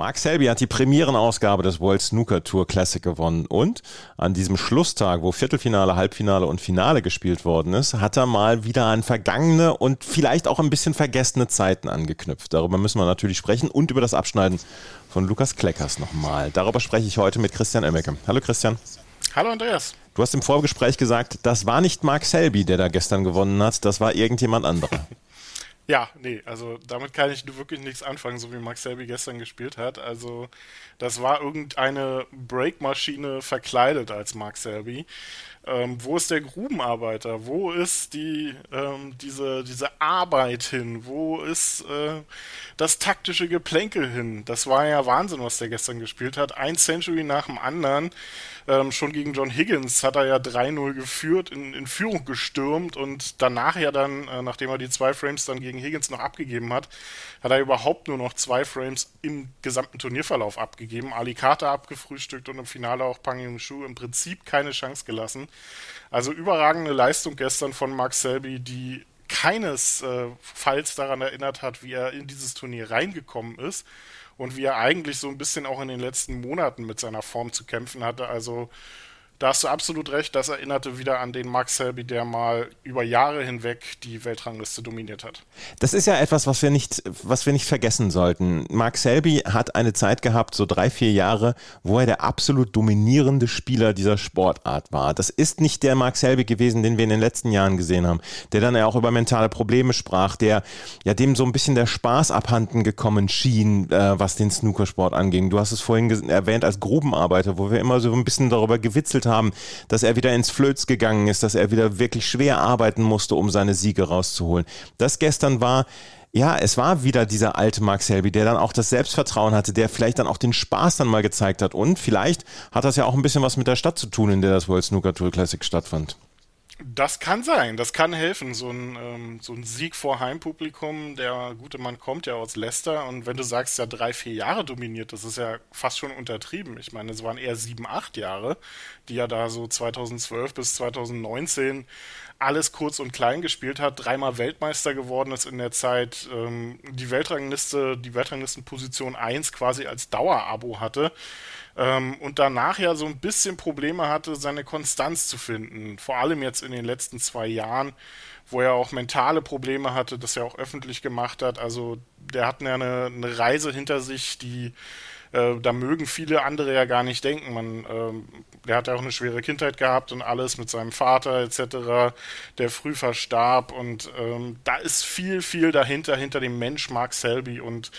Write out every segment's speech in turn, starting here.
Mark Selby hat die Premierenausgabe des World Snooker Tour Classic gewonnen und an diesem Schlusstag, wo Viertelfinale, Halbfinale und Finale gespielt worden ist, hat er mal wieder an vergangene und vielleicht auch ein bisschen vergessene Zeiten angeknüpft. Darüber müssen wir natürlich sprechen und über das Abschneiden von Lukas Kleckers nochmal. Darüber spreche ich heute mit Christian Emmecke. Hallo Christian. Hallo Andreas. Du hast im Vorgespräch gesagt, das war nicht Mark Selby, der da gestern gewonnen hat, das war irgendjemand anderer. Ja, nee, also damit kann ich wirklich nichts anfangen, so wie Max Selby gestern gespielt hat. Also das war irgendeine Breakmaschine verkleidet als Mark Selby. Ähm, wo ist der Grubenarbeiter? Wo ist die, ähm, diese, diese Arbeit hin? Wo ist äh, das taktische Geplänkel hin? Das war ja Wahnsinn, was der gestern gespielt hat. Ein Century nach dem anderen. Ähm, schon gegen John Higgins hat er ja 3-0 geführt, in, in, Führung gestürmt und danach ja dann, äh, nachdem er die zwei Frames dann gegen Higgins noch abgegeben hat, hat er überhaupt nur noch zwei Frames im gesamten Turnierverlauf abgegeben. Ali Carter abgefrühstückt und im Finale auch Pang Yung Shu im Prinzip keine Chance gelassen. Also überragende Leistung gestern von Mark Selby, die keinesfalls daran erinnert hat, wie er in dieses Turnier reingekommen ist und wie er eigentlich so ein bisschen auch in den letzten Monaten mit seiner Form zu kämpfen hatte. Also da hast du absolut recht, das erinnerte wieder an den Max Selby, der mal über Jahre hinweg die Weltrangliste dominiert hat. Das ist ja etwas, was wir nicht, was wir nicht vergessen sollten. Mark Selby hat eine Zeit gehabt, so drei, vier Jahre, wo er der absolut dominierende Spieler dieser Sportart war. Das ist nicht der Mark Selby gewesen, den wir in den letzten Jahren gesehen haben, der dann ja auch über mentale Probleme sprach, der ja dem so ein bisschen der Spaß abhanden gekommen schien, äh, was den Snookersport anging. Du hast es vorhin erwähnt als Grubenarbeiter, wo wir immer so ein bisschen darüber gewitzelt haben, haben, dass er wieder ins Flöz gegangen ist, dass er wieder wirklich schwer arbeiten musste, um seine Siege rauszuholen. Das gestern war ja, es war wieder dieser alte Mark Selby, der dann auch das Selbstvertrauen hatte, der vielleicht dann auch den Spaß dann mal gezeigt hat. Und vielleicht hat das ja auch ein bisschen was mit der Stadt zu tun, in der das World Snooker Tour Classic stattfand. Das kann sein, das kann helfen. So ein, ähm, so ein Sieg vor Heimpublikum, der gute Mann kommt ja aus Leicester und wenn du sagst, ja drei, vier Jahre dominiert, das ist ja fast schon untertrieben. Ich meine, es waren eher sieben, acht Jahre, die er da so 2012 bis 2019 alles kurz und klein gespielt hat, dreimal Weltmeister geworden ist in der Zeit, ähm, die Weltrangliste, die Weltranglistenposition 1 quasi als Dauerabo hatte ähm, und danach ja so ein bisschen Probleme hatte, seine Konstanz zu finden. Vor allem jetzt in den letzten zwei Jahren, wo er auch mentale Probleme hatte, das er auch öffentlich gemacht hat. Also der hat ja eine, eine Reise hinter sich, die äh, da mögen viele andere ja gar nicht denken. Man, ähm, der hat ja auch eine schwere Kindheit gehabt und alles mit seinem Vater etc., der früh verstarb und ähm, da ist viel, viel dahinter, hinter dem Mensch Mark Selby und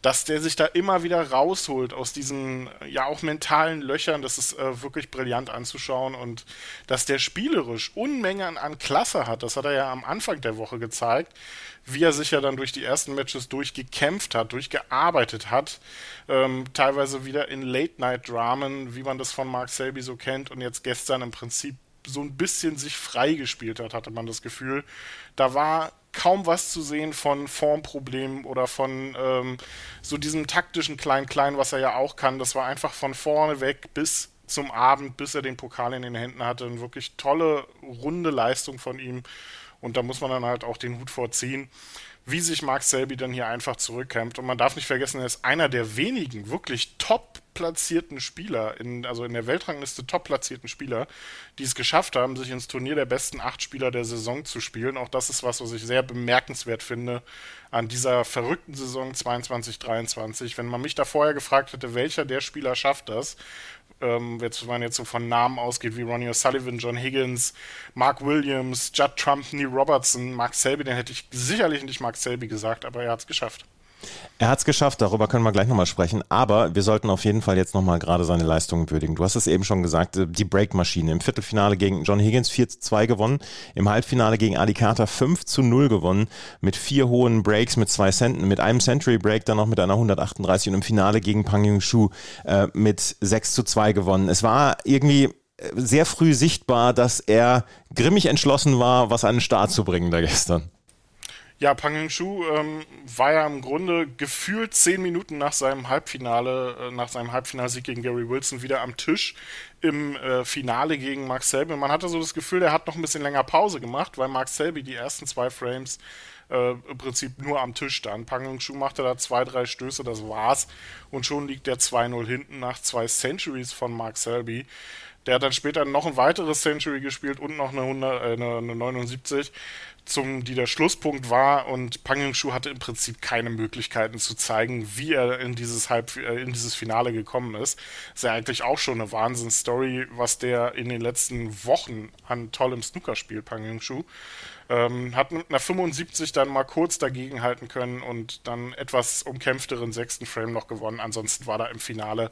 dass der sich da immer wieder rausholt aus diesen ja auch mentalen Löchern, das ist äh, wirklich brillant anzuschauen und dass der spielerisch Unmengen an Klasse hat, das hat er ja am Anfang der Woche gezeigt, wie er sich ja dann durch die ersten Matches durchgekämpft hat, durchgearbeitet hat, ähm, teilweise wieder in Late-Night-Dramen, wie man das von Mark Selby so kennt und jetzt gestern im Prinzip so ein bisschen sich freigespielt hat, hatte man das Gefühl. Da war kaum was zu sehen von Formproblemen oder von ähm, so diesem taktischen Klein-Klein, was er ja auch kann. Das war einfach von vorne weg bis zum Abend, bis er den Pokal in den Händen hatte. Eine wirklich tolle, runde Leistung von ihm. Und da muss man dann halt auch den Hut vorziehen wie sich Mark Selby dann hier einfach zurückkämpft. Und man darf nicht vergessen, er ist einer der wenigen wirklich top platzierten Spieler, in, also in der Weltrangliste top platzierten Spieler, die es geschafft haben, sich ins Turnier der besten acht Spieler der Saison zu spielen. Auch das ist was, was ich sehr bemerkenswert finde an dieser verrückten Saison 22-23. Wenn man mich da vorher gefragt hätte, welcher der Spieler schafft das, ähm, jetzt, wenn man jetzt so von Namen ausgeht wie Ronnie O'Sullivan, John Higgins, Mark Williams, Judd Trump, Neil Robertson, Mark Selby, den hätte ich sicherlich nicht Mark Selby gesagt, aber er hat es geschafft. Er hat es geschafft, darüber können wir gleich nochmal sprechen, aber wir sollten auf jeden Fall jetzt nochmal gerade seine Leistungen würdigen. Du hast es eben schon gesagt, äh, die Breakmaschine. Im Viertelfinale gegen John Higgins 4 zu 2 gewonnen, im Halbfinale gegen Ali Carter 5 zu 0 gewonnen, mit vier hohen Breaks, mit zwei Centen, mit einem Century Break, dann noch mit einer 138 und im Finale gegen Pang Yung Shu äh, mit 6 zu 2 gewonnen. Es war irgendwie äh, sehr früh sichtbar, dass er grimmig entschlossen war, was an den Start zu bringen da gestern. Ja, Pang Hing-Shu ähm, war ja im Grunde gefühlt zehn Minuten nach seinem Halbfinale, äh, nach seinem Halbfinalsieg gegen Gary Wilson wieder am Tisch im äh, Finale gegen Mark Selby. Man hatte so das Gefühl, er hat noch ein bisschen länger Pause gemacht, weil Mark Selby die ersten zwei Frames äh, im Prinzip nur am Tisch stand. Pang Hing-Shu machte da zwei, drei Stöße, das war's. Und schon liegt der 2-0 hinten nach zwei Centuries von Mark Selby. Der hat dann später noch ein weiteres Century gespielt und noch eine, 100, äh, eine, eine 79 zum, die der Schlusspunkt war und Pang Yung-Shu hatte im Prinzip keine Möglichkeiten zu zeigen, wie er in dieses Halb, äh, in dieses Finale gekommen ist. Ist ja eigentlich auch schon eine Wahnsinnsstory, was der in den letzten Wochen an tollem Snooker spielt, Pang Yung-Shu. Ähm, hat mit einer 75 dann mal kurz dagegenhalten können und dann etwas umkämpfteren sechsten Frame noch gewonnen. Ansonsten war da im Finale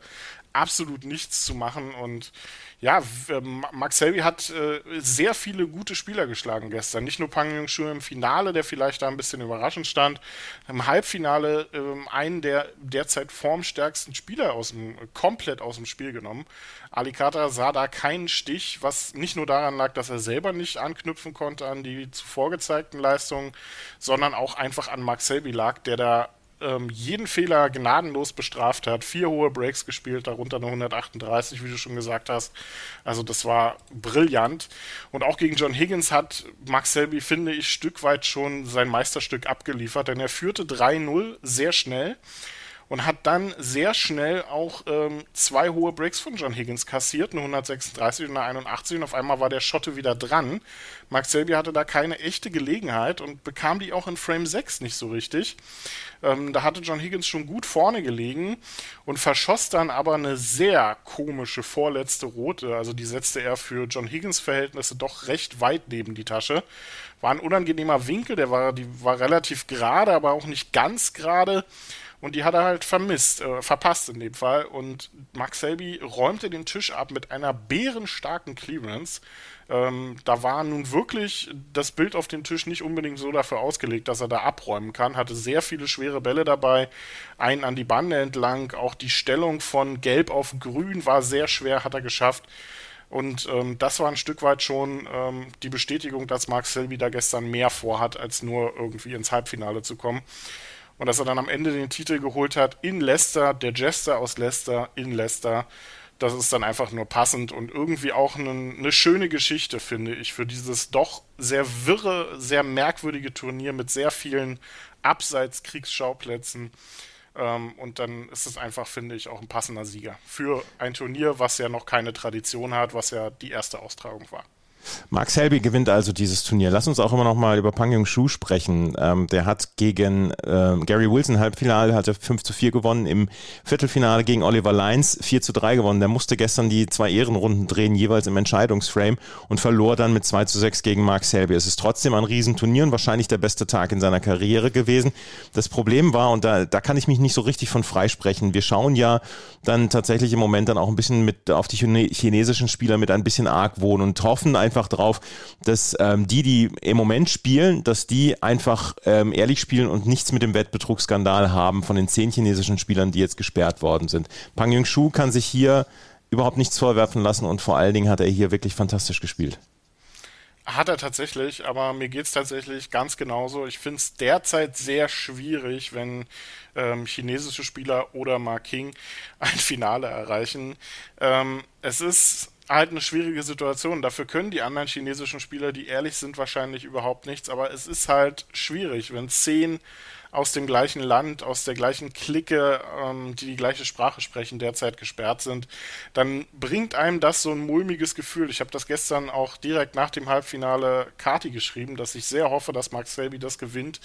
absolut nichts zu machen und ja, ähm, Max Selby hat äh, sehr viele gute Spieler geschlagen gestern. Nicht nur Pang Yung-Shu im Finale, der vielleicht da ein bisschen überraschend stand. Im Halbfinale äh, einen der derzeit formstärksten Spieler aus dem, komplett aus dem Spiel genommen. Alicata sah da keinen Stich, was nicht nur daran lag, dass er selber nicht anknüpfen konnte an die zuvor gezeigten Leistungen, sondern auch einfach an Max Selby lag, der da ähm, jeden Fehler gnadenlos bestraft hat, vier hohe Breaks gespielt, darunter eine 138, wie du schon gesagt hast. Also das war brillant. Und auch gegen John Higgins hat Max Selby, finde ich, Stück weit schon sein Meisterstück abgeliefert, denn er führte 3-0 sehr schnell und hat dann sehr schnell auch ähm, zwei hohe Breaks von John Higgins kassiert, eine 136 und eine 81 und auf einmal war der Schotte wieder dran. Mark Selby hatte da keine echte Gelegenheit und bekam die auch in Frame 6 nicht so richtig. Ähm, da hatte John Higgins schon gut vorne gelegen und verschoss dann aber eine sehr komische vorletzte rote, also die setzte er für John Higgins Verhältnisse doch recht weit neben die Tasche. War ein unangenehmer Winkel, der war, die war relativ gerade, aber auch nicht ganz gerade. Und die hat er halt vermisst, äh, verpasst in dem Fall. Und Max Selby räumte den Tisch ab mit einer bärenstarken Clearance. Ähm, da war nun wirklich das Bild auf dem Tisch nicht unbedingt so dafür ausgelegt, dass er da abräumen kann. Hatte sehr viele schwere Bälle dabei, einen an die Bande entlang. Auch die Stellung von Gelb auf Grün war sehr schwer, hat er geschafft. Und ähm, das war ein Stück weit schon ähm, die Bestätigung, dass Mark Selby da gestern mehr vorhat, als nur irgendwie ins Halbfinale zu kommen. Und dass er dann am Ende den Titel geholt hat in Leicester, der Jester aus Leicester in Leicester. Das ist dann einfach nur passend und irgendwie auch eine, eine schöne Geschichte, finde ich, für dieses doch sehr wirre, sehr merkwürdige Turnier mit sehr vielen Abseits-Kriegsschauplätzen. Ähm, und dann ist es einfach, finde ich, auch ein passender Sieger für ein Turnier, was ja noch keine Tradition hat, was ja die erste Austragung war. Mark Selby gewinnt also dieses Turnier. Lass uns auch immer noch mal über Pang Yung Shu sprechen. Ähm, der hat gegen äh, Gary Wilson Halbfinale, hatte 5 zu 4 gewonnen. Im Viertelfinale gegen Oliver Lyons 4 zu 3 gewonnen. Der musste gestern die zwei Ehrenrunden drehen, jeweils im Entscheidungsframe und verlor dann mit 2 zu 6 gegen Mark Selby. Es ist trotzdem ein Riesenturnier und wahrscheinlich der beste Tag in seiner Karriere gewesen. Das Problem war, und da, da kann ich mich nicht so richtig von freisprechen, wir schauen ja dann tatsächlich im Moment dann auch ein bisschen mit auf die chinesischen Spieler mit ein bisschen Argwohn und hoffen einfach, einfach drauf, dass ähm, die, die im Moment spielen, dass die einfach ähm, ehrlich spielen und nichts mit dem Wettbetrugsskandal haben von den zehn chinesischen Spielern, die jetzt gesperrt worden sind. Pang Yung-Shu kann sich hier überhaupt nichts vorwerfen lassen und vor allen Dingen hat er hier wirklich fantastisch gespielt. Hat er tatsächlich, aber mir geht es tatsächlich ganz genauso. Ich finde es derzeit sehr schwierig, wenn ähm, chinesische Spieler oder Mark King ein Finale erreichen. Ähm, es ist halt eine schwierige Situation. Dafür können die anderen chinesischen Spieler, die ehrlich sind, wahrscheinlich überhaupt nichts. Aber es ist halt schwierig, wenn zehn aus dem gleichen Land, aus der gleichen Clique, ähm, die die gleiche Sprache sprechen, derzeit gesperrt sind, dann bringt einem das so ein mulmiges Gefühl. Ich habe das gestern auch direkt nach dem Halbfinale Kati geschrieben, dass ich sehr hoffe, dass Max Selby das gewinnt.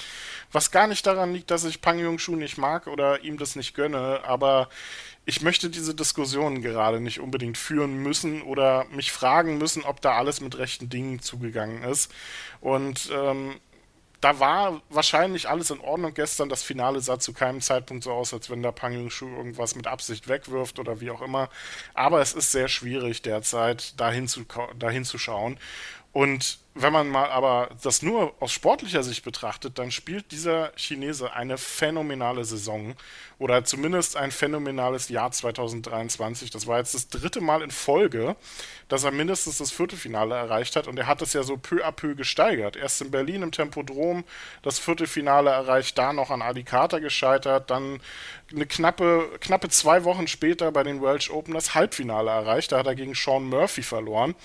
Was gar nicht daran liegt, dass ich Pang Yung-Shu nicht mag oder ihm das nicht gönne, aber ich möchte diese Diskussion gerade nicht unbedingt führen müssen oder mich fragen müssen, ob da alles mit rechten Dingen zugegangen ist. Und ähm, da war wahrscheinlich alles in Ordnung gestern. Das Finale sah zu keinem Zeitpunkt so aus, als wenn der Pang Shu irgendwas mit Absicht wegwirft oder wie auch immer. Aber es ist sehr schwierig derzeit, dahin zu, dahin zu schauen. Und wenn man mal aber das nur aus sportlicher Sicht betrachtet, dann spielt dieser Chinese eine phänomenale Saison oder zumindest ein phänomenales Jahr 2023. Das war jetzt das dritte Mal in Folge, dass er mindestens das Viertelfinale erreicht hat und er hat es ja so peu à peu gesteigert. Erst in Berlin im Tempodrom das Viertelfinale erreicht, da noch an Adi Carter gescheitert, dann eine knappe, knappe zwei Wochen später bei den Welsh Open das Halbfinale erreicht. Da hat er gegen Sean Murphy verloren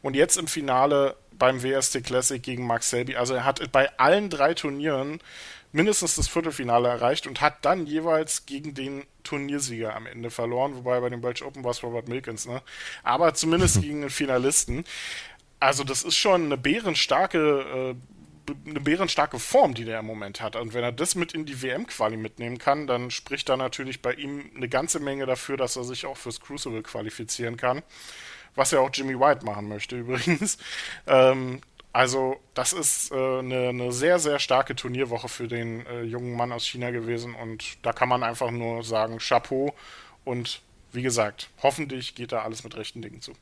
und jetzt im Finale beim WST Classic gegen Mark Selby. Also er hat bei allen drei Turnieren mindestens das Viertelfinale erreicht und hat dann jeweils gegen den Turniersieger am Ende verloren, wobei bei dem Welsh Open war es Robert Milkins, ne? Aber zumindest gegen den Finalisten. Also das ist schon eine bärenstarke, äh, eine bärenstarke Form, die der im Moment hat. Und wenn er das mit in die WM-Quali mitnehmen kann, dann spricht da natürlich bei ihm eine ganze Menge dafür, dass er sich auch fürs Crucible qualifizieren kann was ja auch Jimmy White machen möchte übrigens. Ähm, also das ist äh, eine, eine, sehr, sehr starke Turnierwoche für den äh, jungen Mann aus China gewesen und da kann man einfach nur sagen, Chapeau und wie gesagt, hoffentlich geht da alles mit rechten Dingen zu.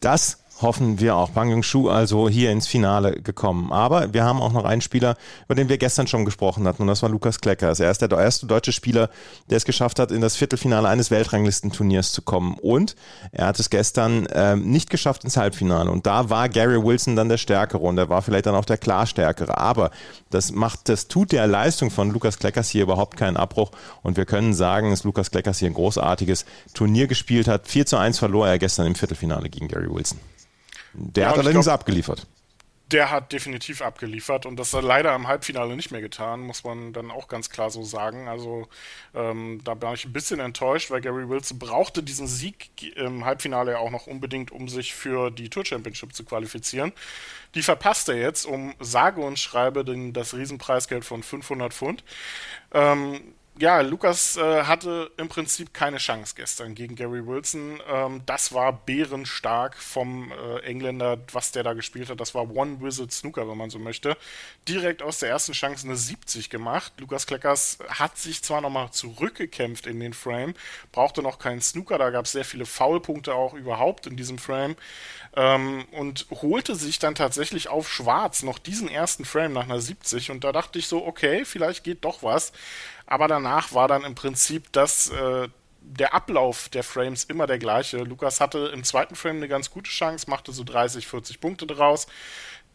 Das hoffen wir auch. Bang Shu also hier ins Finale gekommen. Aber wir haben auch noch einen Spieler, über den wir gestern schon gesprochen hatten, und das war Lukas Kleckers. Er ist der erste deutsche Spieler, der es geschafft hat, in das Viertelfinale eines Weltranglistenturniers zu kommen. Und er hat es gestern äh, nicht geschafft ins Halbfinale. Und da war Gary Wilson dann der Stärkere und er war vielleicht dann auch der klar Stärkere. Aber das macht, das tut der Leistung von Lukas Kleckers hier überhaupt keinen Abbruch. Und wir können sagen, dass Lukas Kleckers hier ein großartiges Turnier gespielt hat. 4 zu 1 verlor er gestern im Viertelfinale gegen Gary Wilson. Der ja, hat allerdings glaub, abgeliefert. Der hat definitiv abgeliefert und das hat er leider im Halbfinale nicht mehr getan, muss man dann auch ganz klar so sagen. Also ähm, da war ich ein bisschen enttäuscht, weil Gary Wilson brauchte diesen Sieg im Halbfinale ja auch noch unbedingt, um sich für die Tour Championship zu qualifizieren. Die verpasst er jetzt um sage und schreibe den, das Riesenpreisgeld von 500 Pfund. Ähm, ja, Lukas äh, hatte im Prinzip keine Chance gestern gegen Gary Wilson. Ähm, das war bärenstark vom äh, Engländer, was der da gespielt hat. Das war One Wizard Snooker, wenn man so möchte. Direkt aus der ersten Chance eine 70 gemacht. Lukas Kleckers hat sich zwar nochmal zurückgekämpft in den Frame, brauchte noch keinen Snooker. Da gab es sehr viele Foulpunkte auch überhaupt in diesem Frame. Ähm, und holte sich dann tatsächlich auf Schwarz noch diesen ersten Frame nach einer 70. Und da dachte ich so, okay, vielleicht geht doch was. Aber danach war dann im Prinzip das, äh, der Ablauf der Frames immer der gleiche. Lukas hatte im zweiten Frame eine ganz gute Chance, machte so 30, 40 Punkte draus.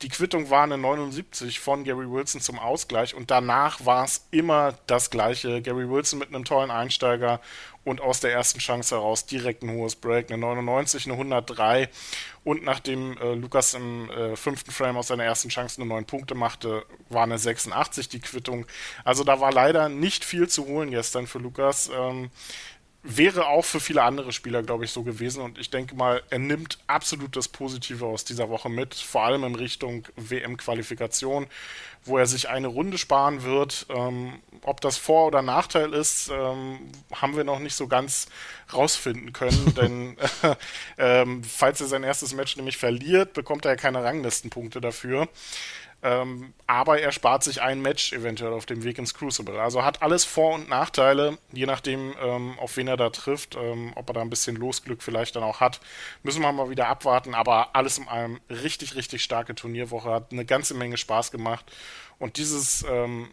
Die Quittung war eine 79 von Gary Wilson zum Ausgleich und danach war es immer das gleiche. Gary Wilson mit einem tollen Einsteiger und aus der ersten Chance heraus direkt ein hohes Break, eine 99, eine 103 und nachdem äh, Lukas im äh, fünften Frame aus seiner ersten Chance nur neun Punkte machte, war eine 86 die Quittung. Also da war leider nicht viel zu holen gestern für Lukas. Ähm, wäre auch für viele andere Spieler, glaube ich, so gewesen. Und ich denke mal, er nimmt absolut das Positive aus dieser Woche mit, vor allem in Richtung WM-Qualifikation, wo er sich eine Runde sparen wird. Ähm, ob das Vor- oder Nachteil ist, ähm, haben wir noch nicht so ganz rausfinden können, denn äh, ähm, falls er sein erstes Match nämlich verliert, bekommt er ja keine Ranglistenpunkte dafür. Ähm, aber er spart sich ein Match eventuell auf dem Weg ins Crucible. Also hat alles Vor- und Nachteile, je nachdem, ähm, auf wen er da trifft, ähm, ob er da ein bisschen Losglück vielleicht dann auch hat. Müssen wir mal wieder abwarten, aber alles in allem richtig, richtig starke Turnierwoche, hat eine ganze Menge Spaß gemacht. Und dieses, ähm,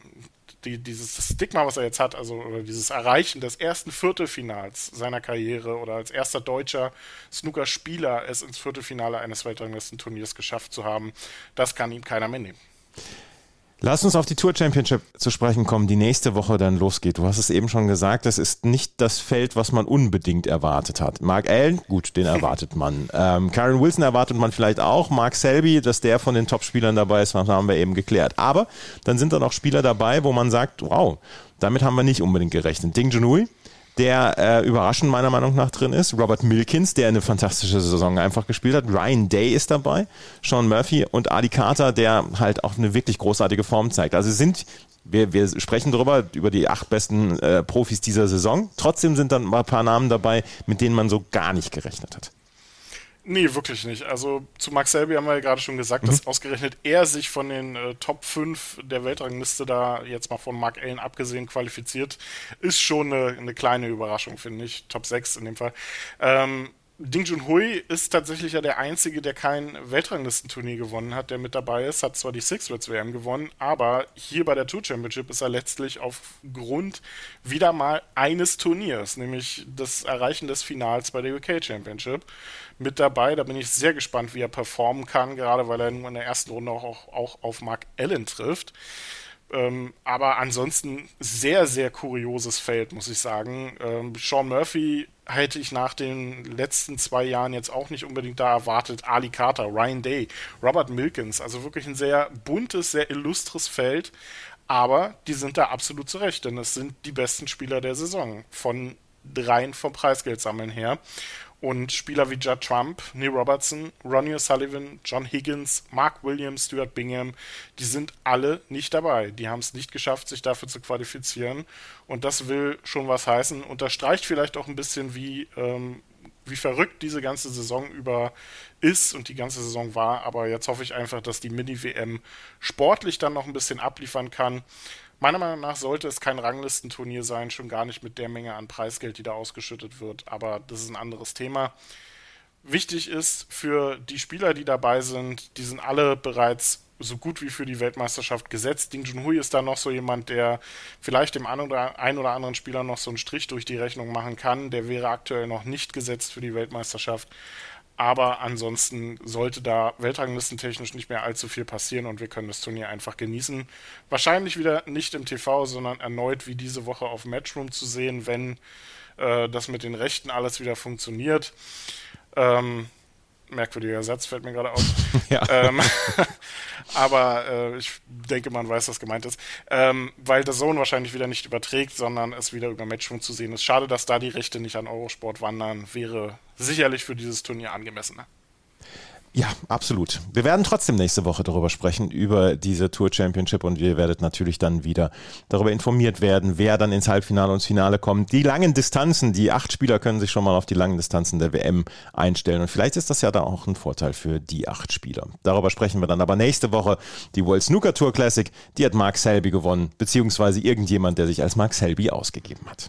die, dieses Stigma, was er jetzt hat, also oder dieses Erreichen des ersten Viertelfinals seiner Karriere oder als erster deutscher Snooker-Spieler es ins Viertelfinale eines Weltranglistenturniers geschafft zu haben, das kann ihm keiner mehr nehmen. Lass uns auf die Tour Championship zu sprechen kommen, die nächste Woche dann losgeht. Du hast es eben schon gesagt, das ist nicht das Feld, was man unbedingt erwartet hat. Mark Allen, gut, den erwartet man. Ähm, Karen Wilson erwartet man vielleicht auch. Mark Selby, dass der von den Top-Spielern dabei ist, haben wir eben geklärt. Aber dann sind da noch Spieler dabei, wo man sagt, wow, damit haben wir nicht unbedingt gerechnet. Ding Junhui, der äh, überraschend meiner Meinung nach drin ist. Robert Milkins, der eine fantastische Saison einfach gespielt hat. Ryan Day ist dabei. Sean Murphy und Adi Carter, der halt auch eine wirklich großartige Form zeigt. Also sind wir, wir sprechen darüber, über die acht besten äh, Profis dieser Saison. Trotzdem sind dann ein paar Namen dabei, mit denen man so gar nicht gerechnet hat. Nee, wirklich nicht. Also zu Max Selby haben wir ja gerade schon gesagt, mhm. dass ausgerechnet er sich von den äh, Top 5 der Weltrangliste da jetzt mal von Mark Allen abgesehen qualifiziert, ist schon eine, eine kleine Überraschung, finde ich. Top 6 in dem Fall. Ähm, Ding Junhui ist tatsächlich ja der Einzige, der kein Weltranglistenturnier gewonnen hat, der mit dabei ist. Hat zwar die Six-Reds WM gewonnen, aber hier bei der Tour Championship ist er letztlich aufgrund wieder mal eines Turniers, nämlich das Erreichen des Finals bei der UK Championship, mit dabei. Da bin ich sehr gespannt, wie er performen kann, gerade weil er nur in der ersten Runde auch, auch auf Mark Allen trifft. Ähm, aber ansonsten sehr, sehr kurioses Feld, muss ich sagen. Ähm, Sean Murphy hätte ich nach den letzten zwei Jahren jetzt auch nicht unbedingt da erwartet. Ali Carter, Ryan Day, Robert Milkins, also wirklich ein sehr buntes, sehr illustres Feld. Aber die sind da absolut zurecht, denn es sind die besten Spieler der Saison von rein vom Preisgeldsammeln her. Und Spieler wie Judd Trump, Neil Robertson, Ronnie O'Sullivan, John Higgins, Mark Williams, Stuart Bingham, die sind alle nicht dabei. Die haben es nicht geschafft, sich dafür zu qualifizieren. Und das will schon was heißen. Unterstreicht vielleicht auch ein bisschen, wie, ähm, wie verrückt diese ganze Saison über ist und die ganze Saison war. Aber jetzt hoffe ich einfach, dass die Mini-WM sportlich dann noch ein bisschen abliefern kann. Meiner Meinung nach sollte es kein Ranglistenturnier sein, schon gar nicht mit der Menge an Preisgeld, die da ausgeschüttet wird. Aber das ist ein anderes Thema. Wichtig ist für die Spieler, die dabei sind, die sind alle bereits so gut wie für die Weltmeisterschaft gesetzt. Ding Junhui ist da noch so jemand, der vielleicht dem einen oder, ein oder anderen Spieler noch so einen Strich durch die Rechnung machen kann. Der wäre aktuell noch nicht gesetzt für die Weltmeisterschaft. Aber ansonsten sollte da weltranglistentechnisch nicht mehr allzu viel passieren und wir können das Turnier einfach genießen. Wahrscheinlich wieder nicht im TV, sondern erneut wie diese Woche auf Matchroom zu sehen, wenn äh, das mit den Rechten alles wieder funktioniert. Ähm, merkwürdiger Satz fällt mir gerade auf. Ja. Ähm, aber äh, ich denke, man weiß, was gemeint ist. Ähm, weil der Zone wahrscheinlich wieder nicht überträgt, sondern es wieder über Matchroom zu sehen ist. Schade, dass da die Rechte nicht an Eurosport wandern, wäre sicherlich für dieses Turnier angemessener. Ja, absolut. Wir werden trotzdem nächste Woche darüber sprechen, über diese Tour Championship und ihr werdet natürlich dann wieder darüber informiert werden, wer dann ins Halbfinale und ins Finale kommt. Die langen Distanzen, die acht Spieler können sich schon mal auf die langen Distanzen der WM einstellen und vielleicht ist das ja da auch ein Vorteil für die acht Spieler. Darüber sprechen wir dann aber nächste Woche. Die World Snooker Tour Classic, die hat Mark Selby gewonnen, beziehungsweise irgendjemand, der sich als Mark Selby ausgegeben hat.